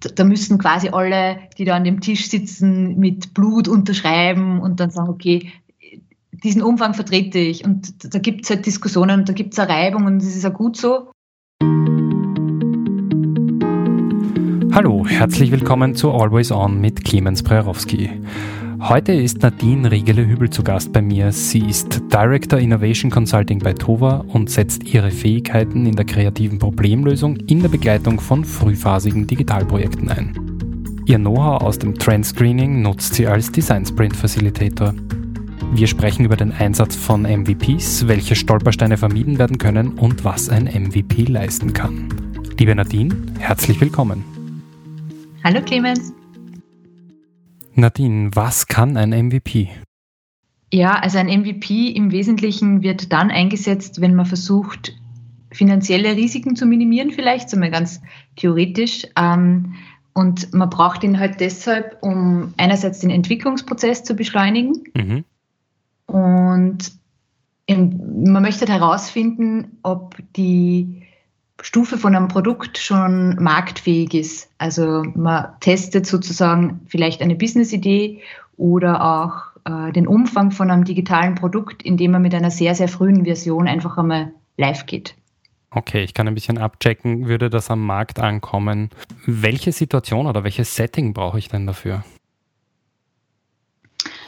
da müssen quasi alle, die da an dem Tisch sitzen, mit Blut unterschreiben und dann sagen, okay, diesen Umfang vertrete ich. Und da gibt es halt Diskussionen und da gibt es eine Reibung und das ist auch gut so. Hallo, herzlich willkommen zu Always On mit Clemens Prerowski. Heute ist Nadine Regele-Hübel zu Gast bei mir. Sie ist Director Innovation Consulting bei Tova und setzt ihre Fähigkeiten in der kreativen Problemlösung in der Begleitung von frühphasigen Digitalprojekten ein. Ihr Know-how aus dem Trend Screening nutzt sie als Design Sprint Facilitator. Wir sprechen über den Einsatz von MVPs, welche Stolpersteine vermieden werden können und was ein MVP leisten kann. Liebe Nadine, herzlich willkommen. Hallo Clemens. Nadine, was kann ein MVP? Ja, also ein MVP im Wesentlichen wird dann eingesetzt, wenn man versucht, finanzielle Risiken zu minimieren, vielleicht, so mal ganz theoretisch. Ähm, und man braucht ihn halt deshalb, um einerseits den Entwicklungsprozess zu beschleunigen. Mhm. Und man möchte herausfinden, ob die Stufe von einem Produkt schon marktfähig ist. Also man testet sozusagen vielleicht eine Business-Idee oder auch äh, den Umfang von einem digitalen Produkt, indem man mit einer sehr, sehr frühen Version einfach einmal live geht. Okay, ich kann ein bisschen abchecken, würde das am Markt ankommen. Welche Situation oder welches Setting brauche ich denn dafür?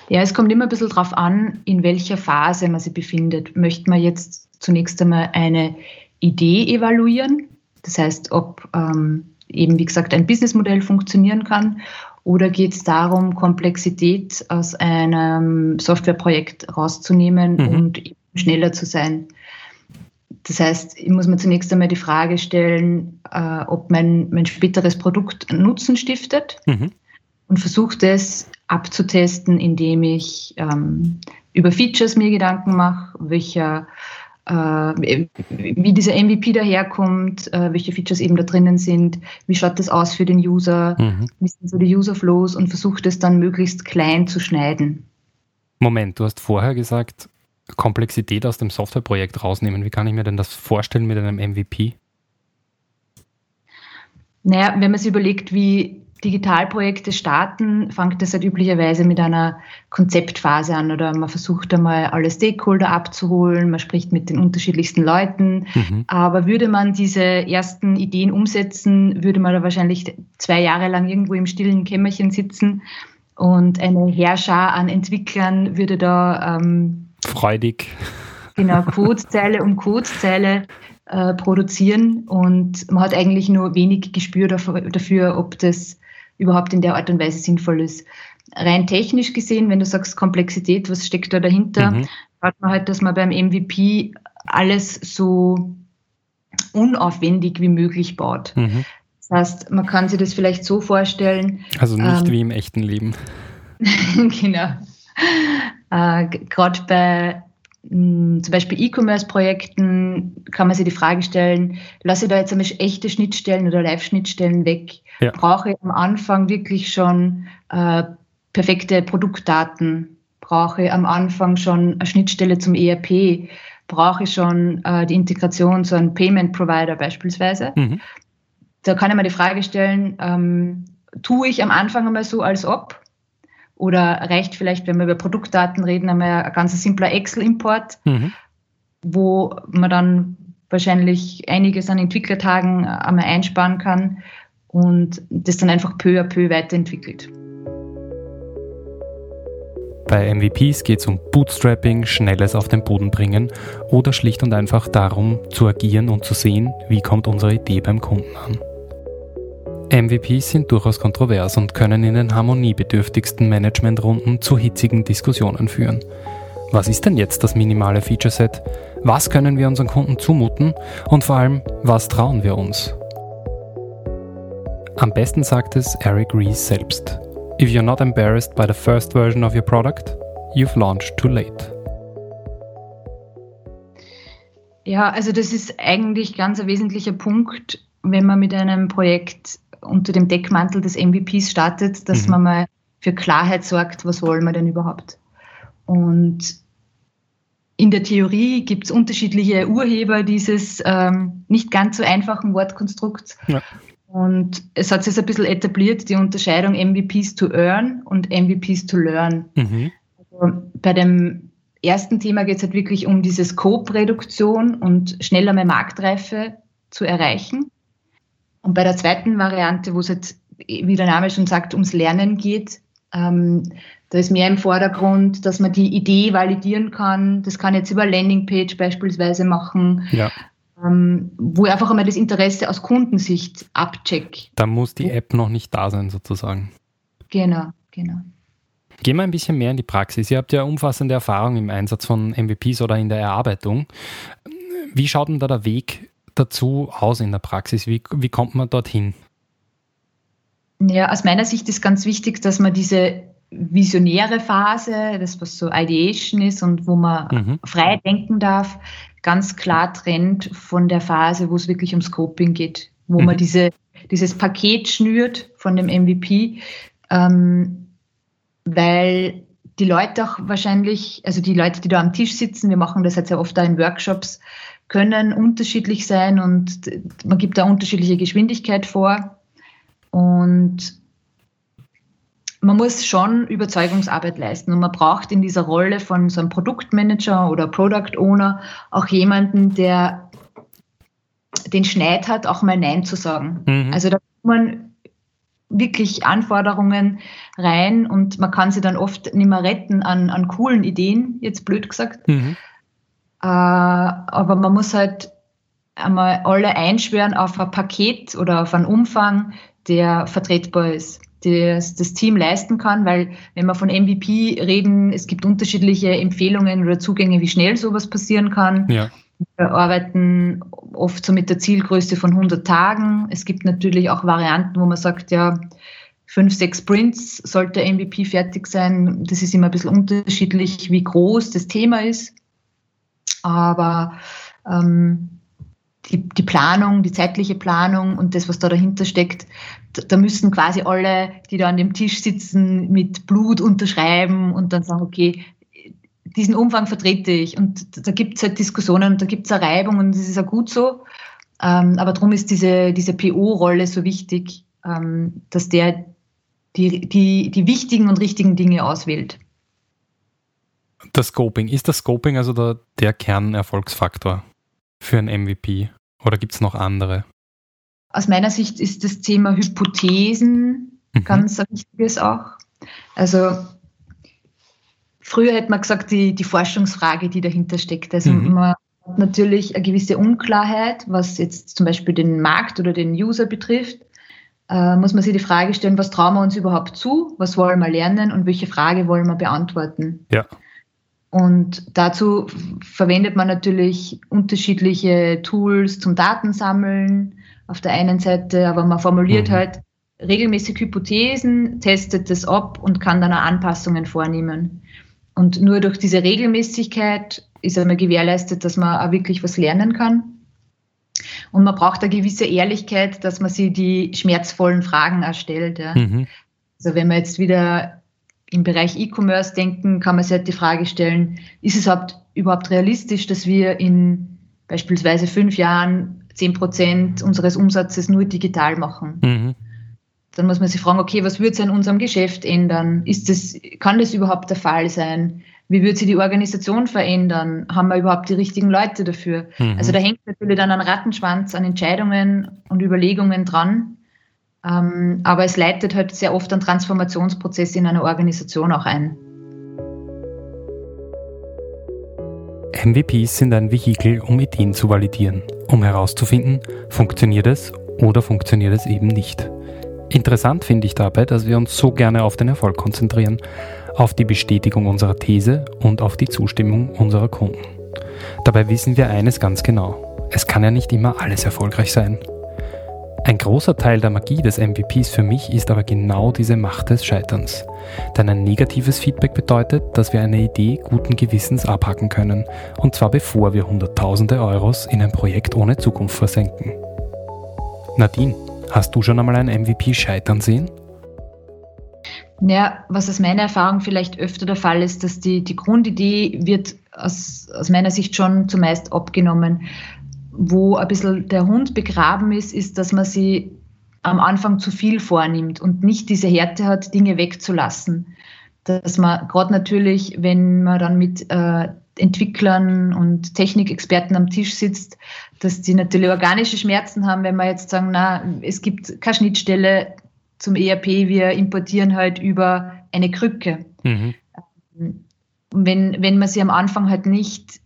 Ja, es kommt immer ein bisschen darauf an, in welcher Phase man sich befindet. Möchte man jetzt zunächst einmal eine Idee evaluieren. Das heißt, ob ähm, eben, wie gesagt, ein Businessmodell funktionieren kann oder geht es darum, Komplexität aus einem Softwareprojekt rauszunehmen mhm. und schneller zu sein. Das heißt, ich muss mir zunächst einmal die Frage stellen, äh, ob mein, mein späteres Produkt Nutzen stiftet mhm. und versuche das abzutesten, indem ich ähm, über Features mir Gedanken mache, welcher wie dieser MVP daherkommt, äh, welche Features eben da drinnen sind, wie schaut das aus für den User, mhm. wie sind so die User-Flows und versucht es dann möglichst klein zu schneiden. Moment, du hast vorher gesagt, Komplexität aus dem Softwareprojekt rausnehmen. Wie kann ich mir denn das vorstellen mit einem MVP? Naja, wenn man sich überlegt, wie Digitalprojekte starten, fängt das halt üblicherweise mit einer Konzeptphase an oder man versucht einmal alle Stakeholder abzuholen, man spricht mit den unterschiedlichsten Leuten. Mhm. Aber würde man diese ersten Ideen umsetzen, würde man da wahrscheinlich zwei Jahre lang irgendwo im stillen Kämmerchen sitzen und eine Herrscher an Entwicklern würde da ähm, freudig genau Codezeile um Codezeile äh, produzieren und man hat eigentlich nur wenig Gespür dafür, dafür, ob das überhaupt in der Art und Weise sinnvoll ist. Rein technisch gesehen, wenn du sagst Komplexität, was steckt da dahinter, mhm. schaut man halt, dass man beim MVP alles so unaufwendig wie möglich baut. Mhm. Das heißt, man kann sich das vielleicht so vorstellen. Also nicht ähm, wie im echten Leben. genau. Äh, Gerade bei zum Beispiel E-Commerce-Projekten kann man sich die Frage stellen, lasse ich da jetzt einmal echte Schnittstellen oder Live-Schnittstellen weg? Ja. Brauche ich am Anfang wirklich schon äh, perfekte Produktdaten? Brauche ich am Anfang schon eine Schnittstelle zum ERP? Brauche ich schon äh, die Integration zu einem Payment Provider beispielsweise? Mhm. Da kann ich mir die Frage stellen, ähm, tue ich am Anfang einmal so, als ob? Oder reicht vielleicht, wenn wir über Produktdaten reden, einmal ein ganz simpler Excel-Import, mhm. wo man dann wahrscheinlich einiges an Entwicklertagen einmal einsparen kann und das dann einfach peu à peu weiterentwickelt. Bei MVPs geht es um Bootstrapping, schnelles auf den Boden bringen oder schlicht und einfach darum zu agieren und zu sehen, wie kommt unsere Idee beim Kunden an. MVPs sind durchaus kontrovers und können in den harmoniebedürftigsten Managementrunden zu hitzigen Diskussionen führen. Was ist denn jetzt das minimale Feature-Set? Was können wir unseren Kunden zumuten? Und vor allem, was trauen wir uns? Am besten sagt es Eric Ries selbst. If you're not embarrassed by the first version of your product, you've launched too late. Ja, also das ist eigentlich ganz ein wesentlicher Punkt, wenn man mit einem Projekt unter dem Deckmantel des MVPs startet, dass mhm. man mal für Klarheit sorgt, was wollen wir denn überhaupt. Und in der Theorie gibt es unterschiedliche Urheber dieses ähm, nicht ganz so einfachen Wortkonstrukts. Ja. Und es hat sich ein bisschen etabliert, die Unterscheidung MVPs to earn und MVPs to learn. Mhm. Also bei dem ersten Thema geht es halt wirklich um diese Scope-Reduktion und schneller mehr Marktreife zu erreichen. Und bei der zweiten Variante, wo es halt, wie der Name schon sagt, ums Lernen geht, ähm, da ist mehr im Vordergrund, dass man die Idee validieren kann. Das kann jetzt über Landingpage beispielsweise machen. Ja ähm, wo ich einfach einmal das Interesse aus Kundensicht abcheck. Da muss die App noch nicht da sein, sozusagen. Genau, genau. Gehen wir ein bisschen mehr in die Praxis. Ihr habt ja umfassende Erfahrung im Einsatz von MVPs oder in der Erarbeitung. Wie schaut denn da der Weg dazu aus in der Praxis? Wie, wie kommt man dorthin? Ja, aus meiner Sicht ist ganz wichtig, dass man diese visionäre Phase, das was so Ideation ist und wo man mhm. frei denken darf, ganz klar trennt von der Phase, wo es wirklich um Scoping geht, wo mhm. man diese, dieses Paket schnürt von dem MVP, ähm, weil die Leute auch wahrscheinlich, also die Leute, die da am Tisch sitzen, wir machen das jetzt sehr oft da in Workshops, können unterschiedlich sein und man gibt da unterschiedliche Geschwindigkeit vor. Und man muss schon Überzeugungsarbeit leisten und man braucht in dieser Rolle von so einem Produktmanager oder Product Owner auch jemanden, der den Schneid hat, auch mal Nein zu sagen. Mhm. Also da kommen wirklich Anforderungen rein und man kann sie dann oft nicht mehr retten an, an coolen Ideen, jetzt blöd gesagt. Mhm. Äh, aber man muss halt einmal alle einschwören auf ein Paket oder auf einen Umfang, der vertretbar ist das, das Team leisten kann, weil wenn wir von MVP reden, es gibt unterschiedliche Empfehlungen oder Zugänge, wie schnell sowas passieren kann. Ja. Wir arbeiten oft so mit der Zielgröße von 100 Tagen. Es gibt natürlich auch Varianten, wo man sagt, ja, fünf, sechs Sprints sollte MVP fertig sein. Das ist immer ein bisschen unterschiedlich, wie groß das Thema ist. Aber ähm, die, die Planung, die zeitliche Planung und das, was da dahinter steckt, da müssen quasi alle, die da an dem Tisch sitzen, mit Blut unterschreiben und dann sagen, okay, diesen Umfang vertrete ich. Und da gibt es halt Diskussionen und da gibt es eine Reibung und das ist auch gut so. Ähm, aber darum ist diese, diese PO-Rolle so wichtig, ähm, dass der die, die, die wichtigen und richtigen Dinge auswählt. Das Scoping, ist das Scoping also der, der Kernerfolgsfaktor für ein MVP? Oder gibt es noch andere? Aus meiner Sicht ist das Thema Hypothesen mhm. ganz ein wichtiges auch. Also früher hätte man gesagt, die, die Forschungsfrage, die dahinter steckt. Also mhm. man hat natürlich eine gewisse Unklarheit, was jetzt zum Beispiel den Markt oder den User betrifft. Äh, muss man sich die Frage stellen, was trauen wir uns überhaupt zu, was wollen wir lernen und welche Frage wollen wir beantworten. Ja. Und dazu verwendet man natürlich unterschiedliche Tools zum Datensammeln auf der einen Seite, aber man formuliert mhm. halt regelmäßig Hypothesen, testet das ab und kann dann auch Anpassungen vornehmen. Und nur durch diese Regelmäßigkeit ist einmal gewährleistet, dass man auch wirklich was lernen kann. Und man braucht eine gewisse Ehrlichkeit, dass man sich die schmerzvollen Fragen erstellt. Ja. Mhm. Also wenn man jetzt wieder im Bereich E-Commerce denken, kann man sich halt die Frage stellen, ist es überhaupt realistisch, dass wir in beispielsweise fünf Jahren zehn Prozent unseres Umsatzes nur digital machen? Mhm. Dann muss man sich fragen, okay, was wird sich in unserem Geschäft ändern? Ist das, kann das überhaupt der Fall sein? Wie wird sich die Organisation verändern? Haben wir überhaupt die richtigen Leute dafür? Mhm. Also da hängt natürlich dann ein Rattenschwanz an Entscheidungen und Überlegungen dran. Ähm, aber es leitet halt sehr oft einen Transformationsprozess in einer Organisation auch ein. MVPs sind ein Vehikel, um Ideen zu validieren, um herauszufinden, funktioniert es oder funktioniert es eben nicht. Interessant finde ich dabei, dass wir uns so gerne auf den Erfolg konzentrieren, auf die Bestätigung unserer These und auf die Zustimmung unserer Kunden. Dabei wissen wir eines ganz genau. Es kann ja nicht immer alles erfolgreich sein. Ein großer Teil der Magie des MVPs für mich ist aber genau diese Macht des Scheiterns. Denn ein negatives Feedback bedeutet, dass wir eine Idee guten Gewissens abhacken können, und zwar bevor wir Hunderttausende Euros in ein Projekt ohne Zukunft versenken. Nadine, hast du schon einmal ein MVP scheitern sehen? Ja, was aus meiner Erfahrung vielleicht öfter der Fall ist, dass die, die Grundidee wird aus, aus meiner Sicht schon zumeist abgenommen wo ein bisschen der Hund begraben ist, ist, dass man sie am Anfang zu viel vornimmt und nicht diese Härte hat, Dinge wegzulassen. Dass man gerade natürlich, wenn man dann mit äh, Entwicklern und Technikexperten am Tisch sitzt, dass die natürlich organische Schmerzen haben, wenn wir jetzt sagen, na, es gibt keine Schnittstelle zum ERP, wir importieren halt über eine Krücke. Mhm. Wenn, wenn man sie am Anfang halt nicht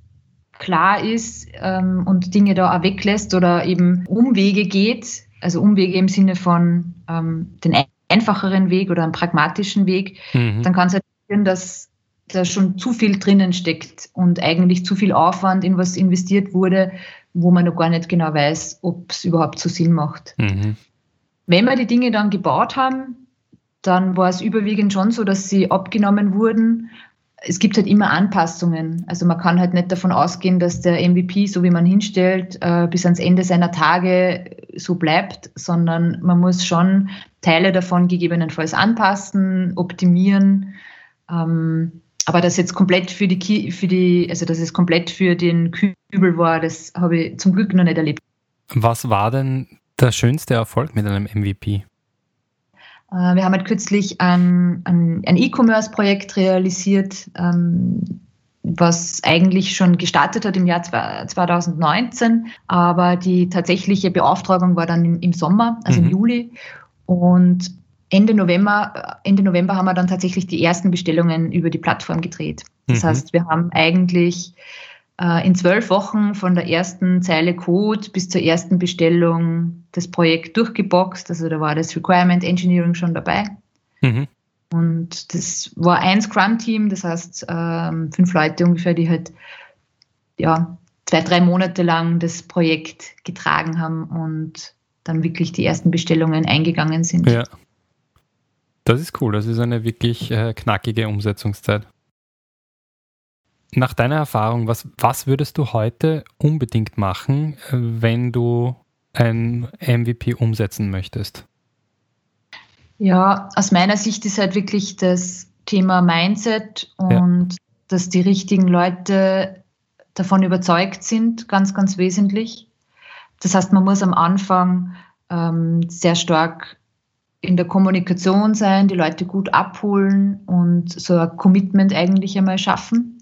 klar ist ähm, und Dinge da auch weglässt oder eben Umwege geht, also Umwege im Sinne von ähm, den einfacheren Weg oder einen pragmatischen Weg, mhm. dann kann es halt passieren, dass da schon zu viel drinnen steckt und eigentlich zu viel Aufwand in was investiert wurde, wo man noch gar nicht genau weiß, ob es überhaupt so Sinn macht. Mhm. Wenn wir die Dinge dann gebaut haben, dann war es überwiegend schon so, dass sie abgenommen wurden es gibt halt immer Anpassungen. Also man kann halt nicht davon ausgehen, dass der MVP, so wie man hinstellt, äh, bis ans Ende seiner Tage so bleibt, sondern man muss schon Teile davon gegebenenfalls anpassen, optimieren. Ähm, aber das jetzt komplett für die, für die, also dass es komplett für den Kübel war, das habe ich zum Glück noch nicht erlebt. Was war denn der schönste Erfolg mit einem MVP? Äh, wir haben halt kürzlich ein, ein, ein E-Commerce-Projekt realisiert, ähm, was eigentlich schon gestartet hat im Jahr 2019, aber die tatsächliche Beauftragung war dann im, Sommer, also mhm. im Juli. Und Ende November, Ende November haben wir dann tatsächlich die ersten Bestellungen über die Plattform gedreht. Das mhm. heißt, wir haben eigentlich in zwölf Wochen von der ersten Zeile Code bis zur ersten Bestellung das Projekt durchgeboxt. Also da war das Requirement Engineering schon dabei. Mhm. Und das war ein Scrum-Team, das heißt ähm, fünf Leute ungefähr, die halt ja, zwei, drei Monate lang das Projekt getragen haben und dann wirklich die ersten Bestellungen eingegangen sind. Ja. Das ist cool, das ist eine wirklich äh, knackige Umsetzungszeit. Nach deiner Erfahrung, was, was würdest du heute unbedingt machen, wenn du ein MVP umsetzen möchtest? Ja, aus meiner Sicht ist halt wirklich das Thema Mindset und ja. dass die richtigen Leute davon überzeugt sind, ganz, ganz wesentlich. Das heißt, man muss am Anfang ähm, sehr stark in der Kommunikation sein, die Leute gut abholen und so ein Commitment eigentlich einmal schaffen.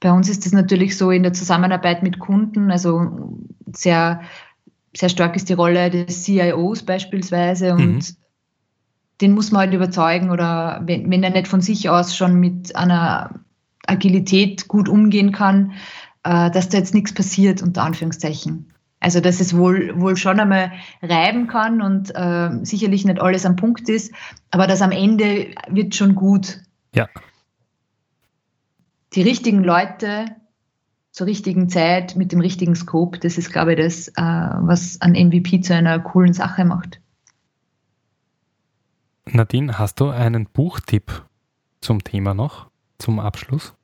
Bei uns ist es natürlich so in der Zusammenarbeit mit Kunden, also sehr, sehr stark ist die Rolle des CIOs beispielsweise und mhm. den muss man halt überzeugen oder wenn, wenn er nicht von sich aus schon mit einer Agilität gut umgehen kann, äh, dass da jetzt nichts passiert, unter Anführungszeichen. Also, dass es wohl, wohl schon einmal reiben kann und äh, sicherlich nicht alles am Punkt ist, aber das am Ende wird schon gut. Ja die richtigen Leute zur richtigen Zeit mit dem richtigen Scope, das ist, glaube ich, das, äh, was ein MVP zu einer coolen Sache macht. Nadine, hast du einen Buchtipp zum Thema noch, zum Abschluss?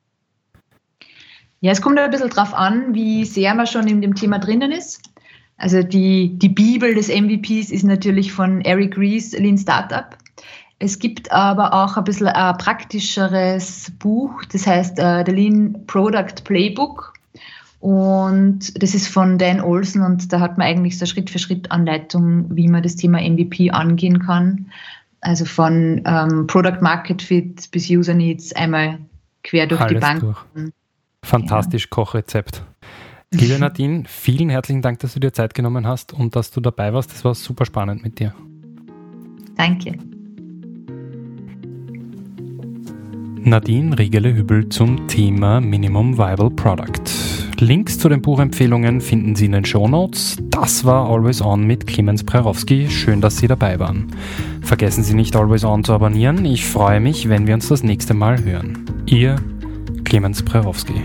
Ja, es kommt ein bisschen darauf an, wie sehr man schon in dem Thema drinnen ist. Also die, die Bibel des MVPs ist natürlich von Eric Ries, Lean Startup. Es gibt aber auch ein bisschen ein praktischeres Buch, das heißt uh, The Lean Product Playbook. Und das ist von Dan Olsen und da hat man eigentlich so Schritt-für-Schritt-Anleitung, wie man das Thema MVP angehen kann. Also von ähm, Product Market Fit bis User Needs einmal quer durch Alles die Bank. Durch. Fantastisch ja. Kochrezept. Liebe Nadine, vielen herzlichen Dank, dass du dir Zeit genommen hast und dass du dabei warst. Das war super spannend mit dir. Danke. Nadine Riegele-Hübel zum Thema Minimum Viable Product. Links zu den Buchempfehlungen finden Sie in den Show Notes. Das war Always On mit Clemens Prerowski. Schön, dass Sie dabei waren. Vergessen Sie nicht Always On zu abonnieren. Ich freue mich, wenn wir uns das nächste Mal hören. Ihr Clemens Prerowski.